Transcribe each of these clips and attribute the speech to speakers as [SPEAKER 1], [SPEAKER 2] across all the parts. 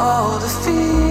[SPEAKER 1] what I'm rolling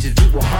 [SPEAKER 2] savages, we will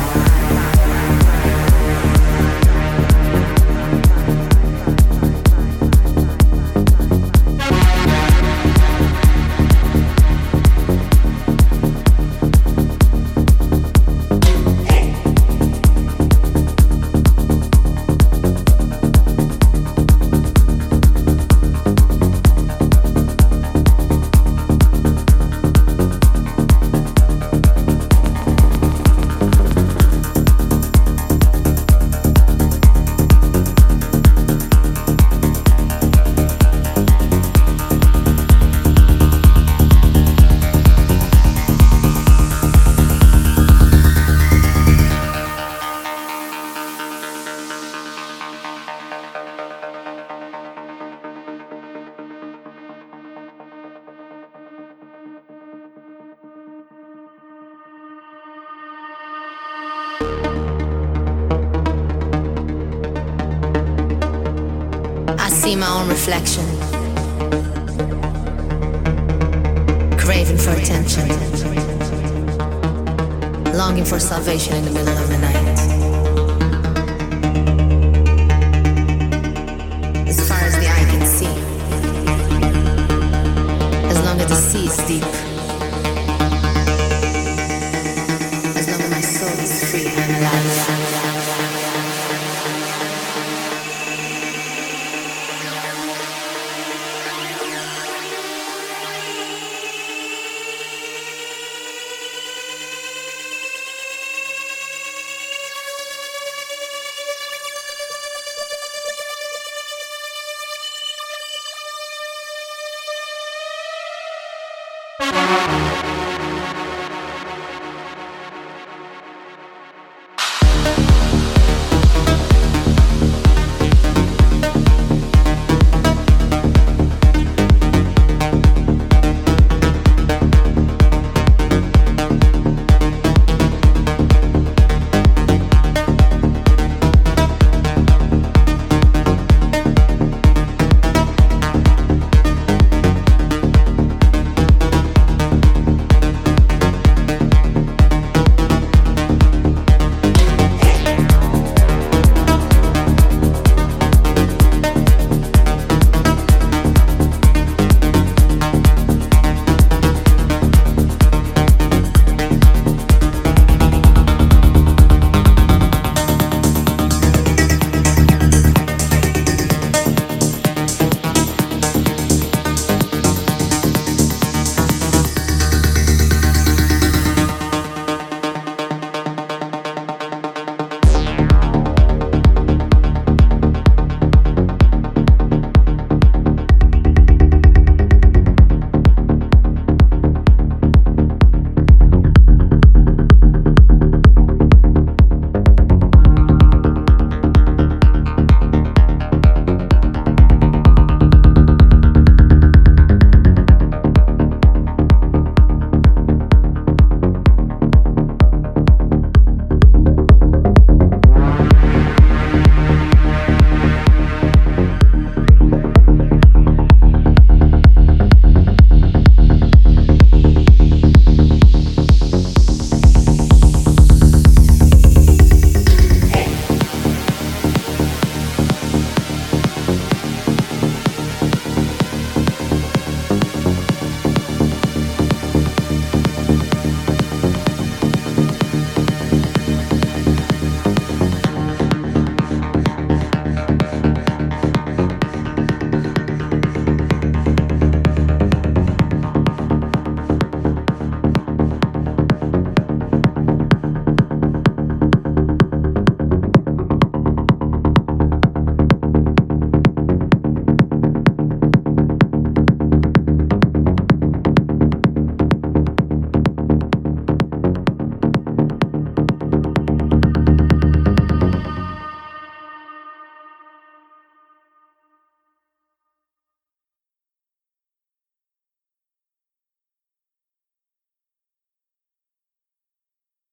[SPEAKER 3] see my own reflection, craving for attention, longing for salvation in the middle of the night. As far as the eye can see, as long as the sea is deep.